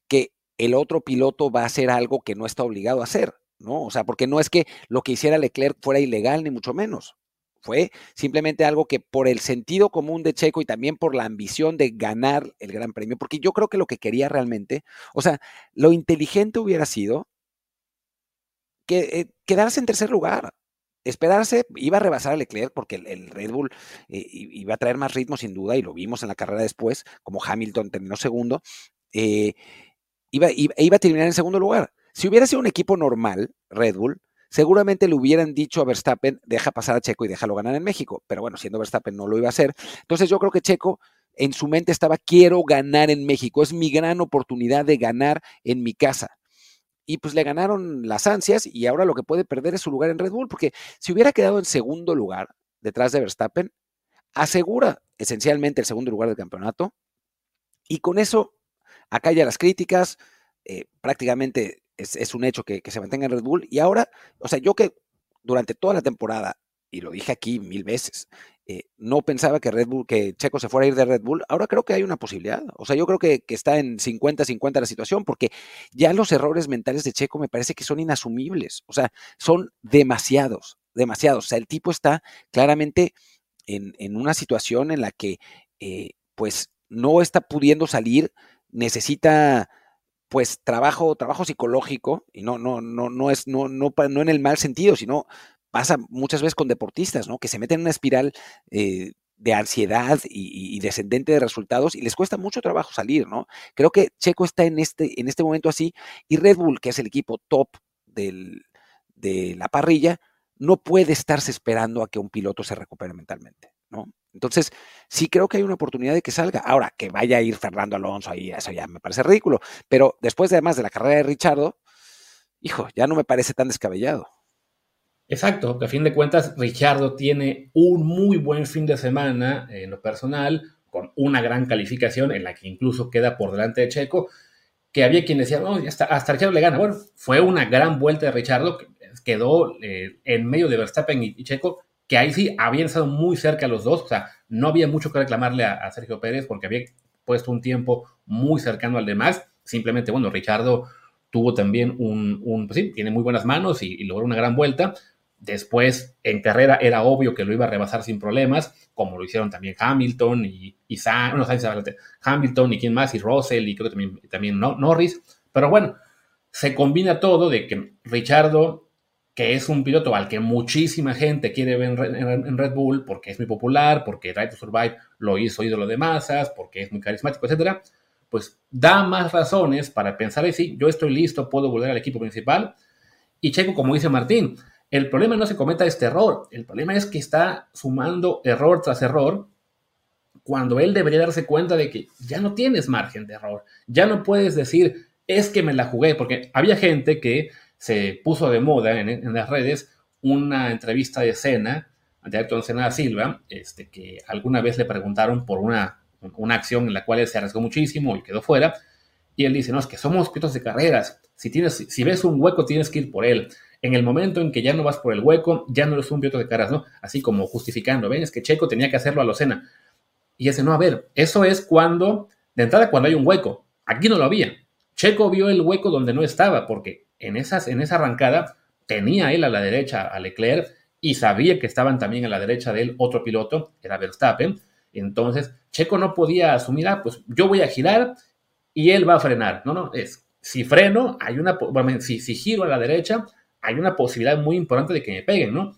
que el otro piloto va a hacer algo que no está obligado a hacer, ¿no? O sea, porque no es que lo que hiciera Leclerc fuera ilegal, ni mucho menos. Fue simplemente algo que por el sentido común de Checo y también por la ambición de ganar el Gran Premio, porque yo creo que lo que quería realmente, o sea, lo inteligente hubiera sido que, eh, quedarse en tercer lugar, esperarse, iba a rebasar a Leclerc porque el, Red Bull eh, iba a traer más ritmo sin duda y lo vimos en la carrera después, como Hamilton terminó segundo, eh, iba, iba a terminar en segundo lugar. Si hubiera sido un equipo normal, Red Bull, seguramente le hubieran dicho a Verstappen, deja pasar a Checo y déjalo ganar en México. Pero bueno, siendo Verstappen no lo iba a hacer. Entonces yo creo que Checo en su mente estaba, quiero ganar en México, es mi gran oportunidad de ganar en mi casa. Y pues le ganaron las ansias y ahora lo que puede perder es su lugar en Red Bull, porque si hubiera quedado en segundo lugar detrás de Verstappen, asegura esencialmente el segundo lugar del campeonato. Y con eso acalla las críticas, eh, prácticamente es, un hecho que, se mantenga en Red Bull. Y ahora, o sea, yo que durante toda la temporada, y lo dije aquí mil veces, eh, no pensaba que Red Bull, que Checo se fuera a ir de Red Bull, ahora creo que hay una posibilidad. O sea, yo creo que, está en 50-50 la situación, porque ya los errores mentales de Checo me parece que son inasumibles. O sea, son demasiados, demasiados. O sea, el tipo está claramente en, una situación en la que, eh, pues, no está pudiendo salir, necesita pues trabajo, trabajo psicológico, y no, no, no, no es, no, no, no en el mal sentido, sino pasa muchas veces con deportistas, ¿no? Que se meten en una espiral eh, de ansiedad y, descendente de resultados y les cuesta mucho trabajo salir, ¿no? Creo que Checo está en este, en este momento así y Red Bull, que es el equipo top del, de la parrilla, no puede estarse esperando a que un piloto se recupere mentalmente, ¿no? Entonces, sí creo que hay una oportunidad de que salga. Ahora, que vaya a ir Fernando Alonso ahí, eso ya me parece ridículo. Pero después, además de la carrera de Richardo, hijo, ya no me parece tan descabellado. Exacto, que a fin de cuentas, Richardo tiene un muy buen fin de semana en lo personal, con una gran calificación en la que incluso queda por delante de Checo, que había quien decía, no, hasta, hasta Richardo le gana. Bueno, fue una gran vuelta de Richardo, quedó eh, en medio de Verstappen y Checo, que ahí sí habían estado muy cerca los dos, o sea, no había mucho que reclamarle a, Sergio Pérez porque había puesto un tiempo muy cercano al de Max, simplemente, bueno, Richardo tuvo también un, pues sí, tiene muy buenas manos y, logró una gran vuelta, Después, en carrera, era obvio que lo iba a rebasar sin problemas, como lo hicieron también Hamilton y, y no, Hamilton y quién más, y Russell y creo que también, también Norris. Pero bueno, se combina todo de que Richardo que es un piloto al que muchísima gente quiere ver en Red Bull porque es muy popular, porque Drive to Survive lo hizo ídolo de masas, porque es muy carismático, etcétera, pues da más razones para pensar así, yo estoy listo, puedo volver al equipo principal. Y Checo, como dice Martín, el problema no se cometa este error, el problema es que está sumando error tras error cuando él debería darse cuenta de que ya no tienes margen de error, ya no puedes decir, es que me la jugué, porque había gente que se puso de moda en, las redes una entrevista de escena de Ayrton Senna Silva, este, que alguna vez le preguntaron por una, una acción en la cual él se arriesgó muchísimo y quedó fuera, y él dice, no, es que somos pilotos de carreras, si, tienes, si ves un hueco tienes que ir por él, en el momento en que ya no vas por el hueco, ya no eres un piloto de carreras, ¿no? Así como justificando, ven, es que Checo tenía que hacerlo a lo Senna. Y ese, no, a ver, eso es cuando, de entrada, cuando hay un hueco, aquí no lo había. Checo vio el hueco donde no estaba, porque en, esas, en esa arrancada tenía él a la derecha a Leclerc y sabía que estaban también a la derecha de él otro piloto, era Verstappen. Entonces, Checo no podía asumir, ah, pues yo voy a girar y él va a frenar. No, no, es, si freno, hay una, bueno, si, si giro a la derecha, hay una posibilidad muy importante de que me peguen, ¿no?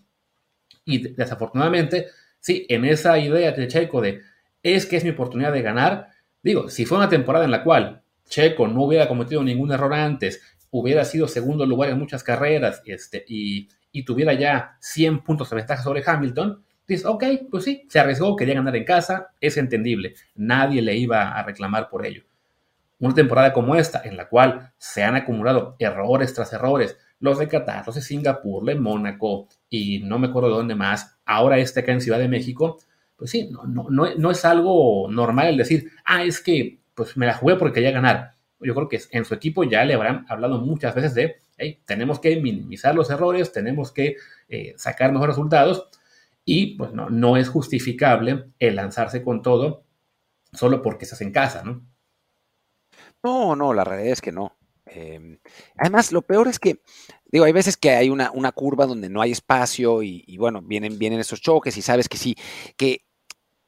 Y desafortunadamente, sí, en esa idea de Checo de es que es mi oportunidad de ganar, digo, si fue una temporada en la cual Checo no hubiera cometido ningún error antes, hubiera sido segundo lugar en muchas carreras este, y, tuviera ya 100 puntos de ventaja sobre Hamilton, dices, ok, pues sí, se arriesgó, quería ganar en casa, es entendible, nadie le iba a reclamar por ello. Una temporada como esta, en la cual se han acumulado errores tras errores, los de Qatar, los de Singapur, de Mónaco y no me acuerdo de dónde más, ahora este acá en Ciudad de México, pues sí, no, no, no, es algo normal el decir, ah, es que pues me la jugué porque quería ganar. Yo creo que en su equipo ya le habrán hablado muchas veces de, hey, tenemos que minimizar los errores, tenemos que eh, sacar mejores resultados y pues no, no es justificable el lanzarse con todo solo porque estás en casa, ¿no? No, no, la realidad es que no. Em, además, lo peor es que, digo, hay veces que hay una, una curva donde no hay espacio y, bueno, vienen, vienen esos choques y sabes que sí, que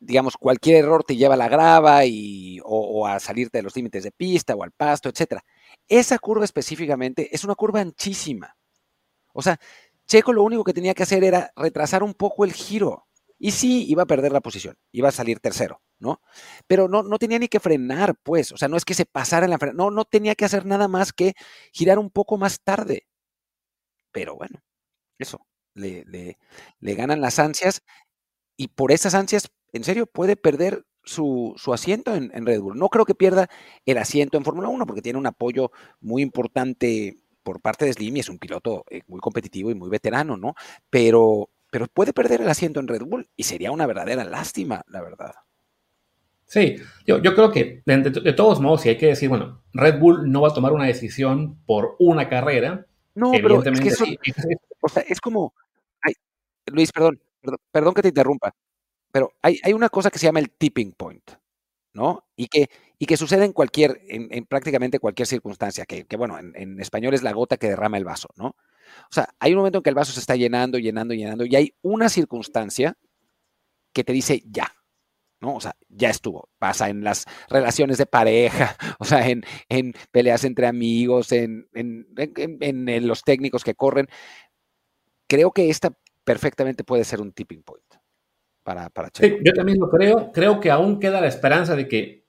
digamos, cualquier error te lleva a la grava y, o, a salirte de los límites de pista o al pasto, etcétera. Esa curva específicamente es una curva anchísima. O sea, Checo lo único que tenía que hacer era retrasar un poco el giro. Y sí, iba a perder la posición, iba a salir tercero. ¿no? Pero no, no tenía ni que frenar, pues, o sea, no es que se pasara en la frena, no, no tenía que hacer nada más que girar un poco más tarde. Pero bueno, eso, le, le, ganan las ansias y por esas ansias, en serio, puede perder su, asiento en, Red Bull. No creo que pierda el asiento en Fórmula 1 porque tiene un apoyo muy importante por parte de Slim y es un piloto eh, muy competitivo y muy veterano, ¿no? Pero, pero puede perder el asiento en Red Bull y sería una verdadera lástima, la verdad. Sí, yo, yo creo que de, todos modos, si hay que decir, bueno, Red Bull no va a tomar una decisión por una carrera. No, pero es que eso, o sea, es como, Luis, perdón, perdón, que te interrumpa, pero hay, hay, una cosa que se llama el tipping point, ¿no? Y que, y que sucede en cualquier, en, prácticamente cualquier circunstancia, que, que bueno, en, en, español es la gota que derrama el vaso, ¿no? O sea, hay un momento en que el vaso se está llenando, llenando, llenando, y hay una circunstancia que te dice ya, o sea, ya estuvo. Pasa en las relaciones de pareja, (laughs) o sea, en, peleas entre amigos, en, en, los técnicos que corren. Creo que esta perfectamente puede ser un tipping point para, para Checo. Sí, yo también lo creo. Creo que aún queda la esperanza de que,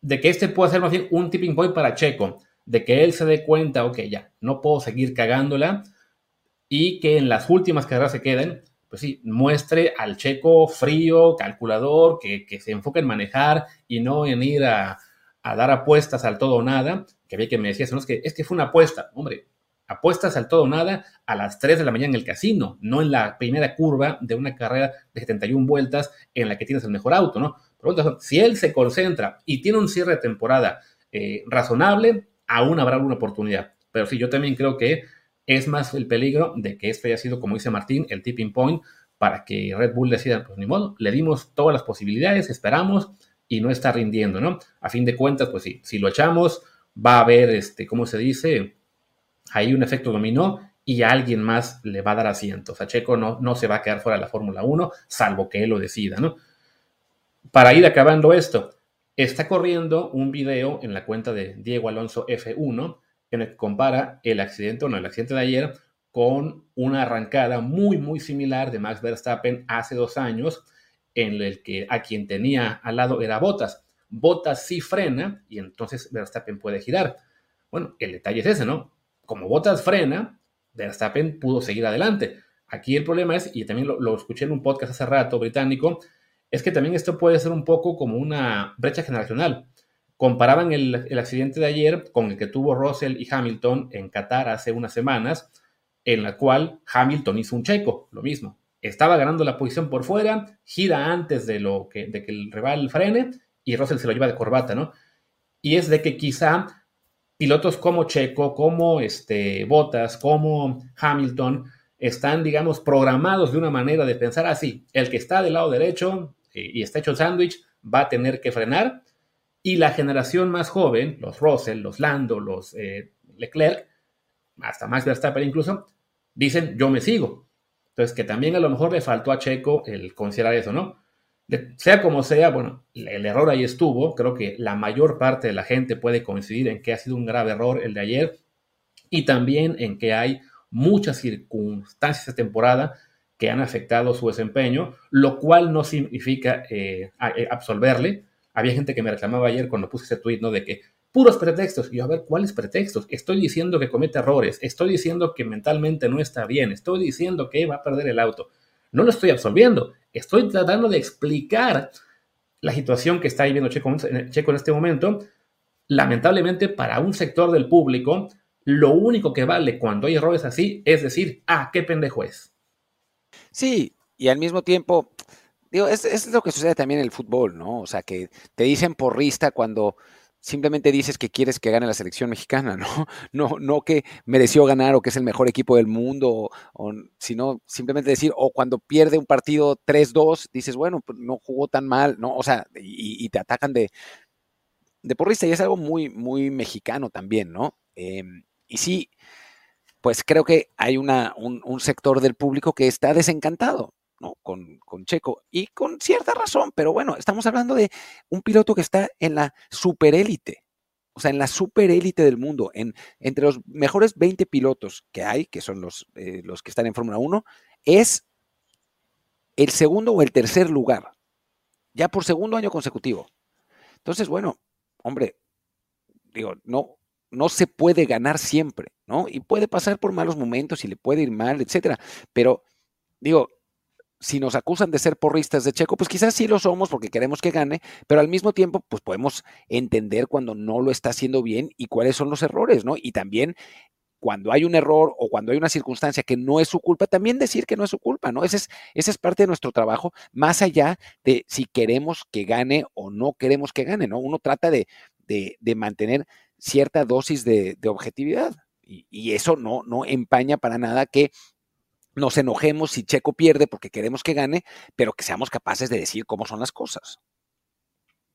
de que este pueda ser más bien un tipping point para Checo, de que él se dé cuenta, ok, ya, no puedo seguir cagándola y que en las últimas carreras se queden pues sí, muestre al checo frío, calculador, que, se enfoque en manejar y no en ir a, dar apuestas al todo o nada, que había que me decías, no, es que, es que fue una apuesta, hombre, apuestas al todo o nada a las 3 de la mañana en el casino, no en la primera curva de una carrera de 71 vueltas en la que tienes el mejor auto, ¿no? Pero si él se concentra y tiene un cierre de temporada eh, razonable, aún habrá alguna oportunidad. Pero sí, yo también creo que es más el peligro de que esto haya sido, como dice Martín, el tipping point para que Red Bull decida, pues ni modo, le dimos todas las posibilidades, esperamos y no está rindiendo, ¿no? A fin de cuentas, pues sí, si lo echamos, va a haber, este, ¿cómo se dice? Hay un efecto dominó y a alguien más le va a dar asiento. O sea, Checo no, no se va a quedar fuera de la Fórmula 1, salvo que él lo decida, ¿no? Para ir acabando esto, está corriendo un video en la cuenta de Diego Alonso F1 en el que compara el accidente, no, el accidente de ayer con una arrancada muy, muy similar de Max Verstappen hace dos años, en el que a quien tenía al lado era Bottas. Bottas sí frena y entonces Verstappen puede girar. Bueno, el detalle es ese, ¿no? Como Bottas frena, Verstappen pudo seguir adelante. Aquí el problema es, y también lo, escuché en un podcast hace rato británico, es que también esto puede ser un poco como una brecha generacional comparaban el, accidente de ayer con el que tuvo Russell y Hamilton en Qatar hace unas semanas, en la cual Hamilton hizo un checo, lo mismo. Estaba ganando la posición por fuera, gira antes de, lo que, de que el rival frene y Russell se lo lleva de corbata, ¿no? Y es de que quizá pilotos como Checo, como este, Bottas, como Hamilton, están, digamos, programados de una manera de pensar así, el que está del lado derecho eh, y está hecho sándwich va a tener que frenar y la generación más joven, los Russell, los Lando, los eh, Leclerc, hasta Max Verstappen incluso, dicen yo me sigo. Entonces, que también a lo mejor le faltó a Checo el considerar eso, ¿no? Sea como sea, bueno, el error ahí estuvo. Creo que la mayor parte de la gente puede coincidir en que ha sido un grave error el de ayer y también en que hay muchas circunstancias de temporada que han afectado su desempeño, lo cual no significa eh, eh, absolverle, había gente que me reclamaba ayer cuando puse ese tweet, ¿no? De que puros pretextos. Y yo, a ver, ¿cuáles pretextos? Estoy diciendo que comete errores, estoy diciendo que mentalmente no está bien, estoy diciendo que va a perder el auto. No lo estoy absolviendo, estoy tratando de explicar la situación que está viviendo Checo, en este momento. Lamentablemente, para un sector del público, lo único que vale cuando hay errores así es decir, ah, qué pendejo es. Sí, y al mismo tiempo, Digo, es, es, lo que sucede también en el fútbol, ¿no? O sea, que te dicen porrista cuando simplemente dices que quieres que gane la selección mexicana, ¿no? (laughs) No, no que mereció ganar o que es el mejor equipo del mundo, o, sino simplemente decir, o cuando pierde un partido 3-2, dices, bueno, pues no jugó tan mal, ¿no? O sea, y, te atacan de, de porrista, y es algo muy, muy mexicano también, ¿no? Em, y sí, pues creo que hay una, un, un sector del público que está desencantado, ¿no? Con, con, Checo. Y con cierta razón, pero bueno, estamos hablando de un piloto que está en la superélite, o sea, en la superélite del mundo, en, entre los mejores 20 pilotos que hay, que son los, eh, los que están en Fórmula 1, es el segundo o el tercer lugar, ya por segundo año consecutivo. Entonces, bueno, hombre, digo, no, no se puede ganar siempre, ¿no? Y puede pasar por malos momentos y le puede ir mal, etcétera. Pero, digo, si nos acusan de ser porristas de Checo, pues quizás sí lo somos porque queremos que gane, pero al mismo tiempo, pues podemos entender cuando no lo está haciendo bien y cuáles son los errores, ¿no? Y también cuando hay un error o cuando hay una circunstancia que no es su culpa, también decir que no es su culpa, ¿no? Ese es, ese es parte de nuestro trabajo, más allá de si queremos que gane o no queremos que gane, ¿no? Uno trata de, de, mantener cierta dosis de, de objetividad. Y, y, eso no, no empaña para nada que nos enojemos si Checo pierde porque queremos que gane, pero que seamos capaces de decir cómo son las cosas.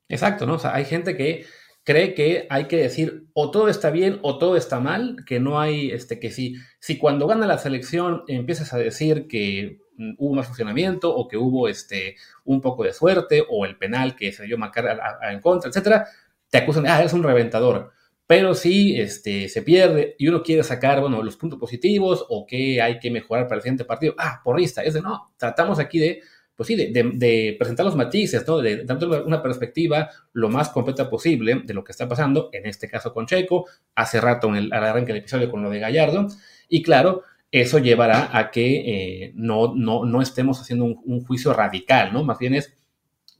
Exacto, ¿no? O sea, hay gente que cree que hay que decir o todo está bien o todo está mal, que no hay, este, que si, si cuando gana la selección empiezas a decir que mm, hubo más funcionamiento o que hubo este, un poco de suerte o el penal que se dio marcar en contra, etcétera, te acusan de, ah, eres un reventador. Pero si este, se pierde y uno quiere sacar, bueno, los puntos positivos o qué hay que mejorar para el siguiente partido, ah, porrista, es de no, tratamos aquí de, pues sí, de, presentar los matices, ¿no? De, dar una perspectiva lo más completa posible de lo que está pasando, en este caso con Checo, hace rato en el, al arranque del episodio con lo de Gallardo, y claro, eso llevará a que eh, no, no, no, estemos haciendo un, un juicio radical, ¿no? Más bien es,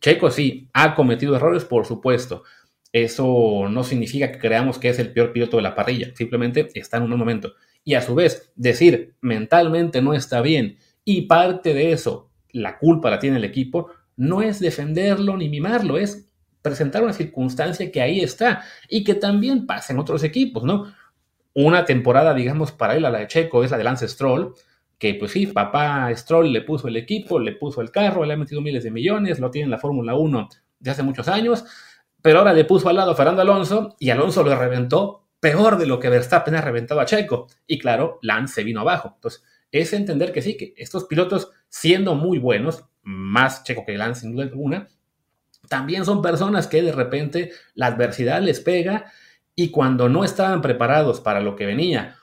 Checo sí, ha cometido errores, por supuesto, eso no significa que creamos que es el peor piloto de la parrilla, simplemente está en un momento. Y a su vez, decir mentalmente no está bien y parte de eso, la culpa la tiene el equipo, no es defenderlo ni mimarlo, es presentar una circunstancia que ahí está y que también pasa en otros equipos, ¿no? Una temporada, digamos, paralela a la de Checo es la de Lance Stroll, que pues sí, papá Stroll le puso el equipo, le puso el carro, le ha metido miles de millones, lo tiene en la Fórmula 1 de hace muchos años, pero ahora le puso al lado a Fernando Alonso y Alonso lo reventó peor de lo que Verstappen ha reventado a Checo. Y claro, Lance vino abajo. Entonces, es entender que sí, que estos pilotos, siendo muy buenos, más Checo que Lance sin duda alguna, también son personas que de repente la adversidad les pega y cuando no estaban preparados para lo que venía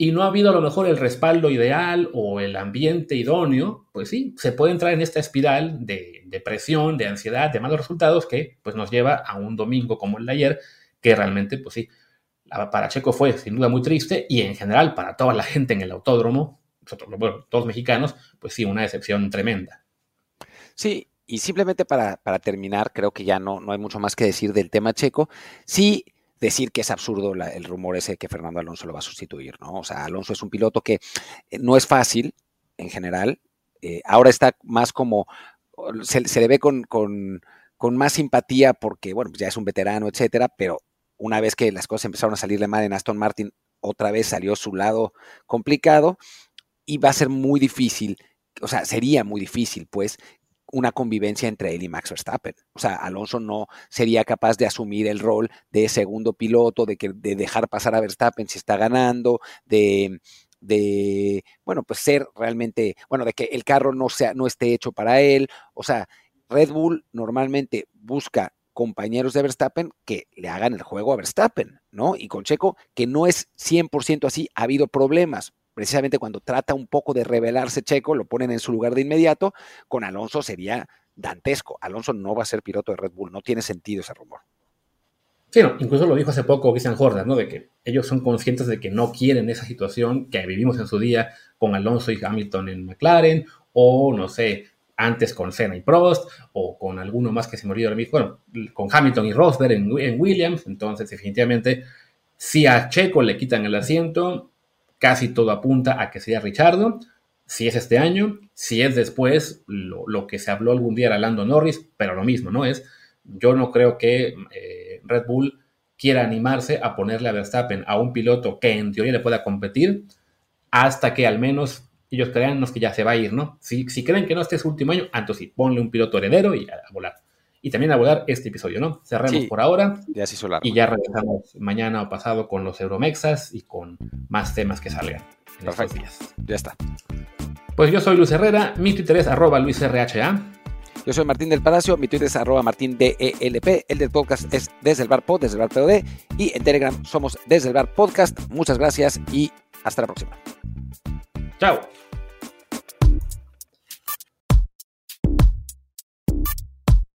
y no ha habido a lo mejor el respaldo ideal o el ambiente idóneo, pues sí, se puede entrar en esta espiral de depresión, de ansiedad, de malos resultados que pues nos lleva a un domingo como el de ayer, que realmente pues sí, para Checo fue sin duda muy triste y en general para toda la gente en el autódromo, nosotros, bueno, todos mexicanos, pues sí, una decepción tremenda. Sí, y simplemente para, terminar, creo que ya no, no hay mucho más que decir del tema checo. Sí, decir que es absurdo el rumor ese que Fernando Alonso lo va a sustituir, ¿no? O sea, Alonso es un piloto que eh, no es fácil en general. Eh, ahora está más como, se, le ve con, con, con, más simpatía porque, bueno, pues ya es un veterano, etcétera, pero una vez que las cosas empezaron a salirle mal en Aston Martin, otra vez salió su lado complicado y va a ser muy difícil, o sea, sería muy difícil, pues, una convivencia entre él y Max Verstappen. O sea, Alonso no sería capaz de asumir el rol de segundo piloto, de, que, de dejar pasar a Verstappen si está ganando, de, de, bueno, pues ser realmente, bueno, de que el carro no, sea, no esté hecho para él. O sea, Red Bull normalmente busca compañeros de Verstappen que le hagan el juego a Verstappen, ¿no? Y con Checo, que no es 100% así, ha habido problemas. Precisamente cuando trata un poco de revelarse Checo, lo ponen en su lugar de inmediato. Con Alonso sería dantesco. Alonso no va a ser piloto de Red Bull, no tiene sentido ese rumor. Sí, no, incluso lo dijo hace poco Christian Horner, ¿no? De que ellos son conscientes de que no quieren esa situación que vivimos en su día con Alonso y Hamilton en McLaren, o no sé, antes con Senna y Prost, o con alguno más que se me olvidó bueno, con Hamilton y Rosberg en, Williams, entonces definitivamente si a Checo le quitan el asiento, casi todo apunta a que sea Richardo, si es este año, si es después, lo, que se habló algún día era Lando Norris, pero lo mismo, ¿no? Es, yo no creo que eh, Red Bull quiera animarse a ponerle a Verstappen a un piloto que en teoría le pueda competir hasta que al menos ellos crean que ya se va a ir, ¿no? Si, si creen que no este es su último año, entonces sí, ponle un piloto heredero y a, volar. Y también a volar este episodio, ¿no? Cerremos por ahora. Ya se hizo largo. Y ya regresamos mañana o pasado con los Euromexas y con más temas que salgan en Perfecto. estos días. Ya está. Pues yo soy Luis Herrera, mi Twitter es arroba luisrha. Yo soy Martín del Palacio, mi Twitter es arroba martindelp, el del podcast es desde el bar pod, desde el bar POD, y en Telegram somos desde el bar podcast. Muchas gracias y hasta la próxima. Chao.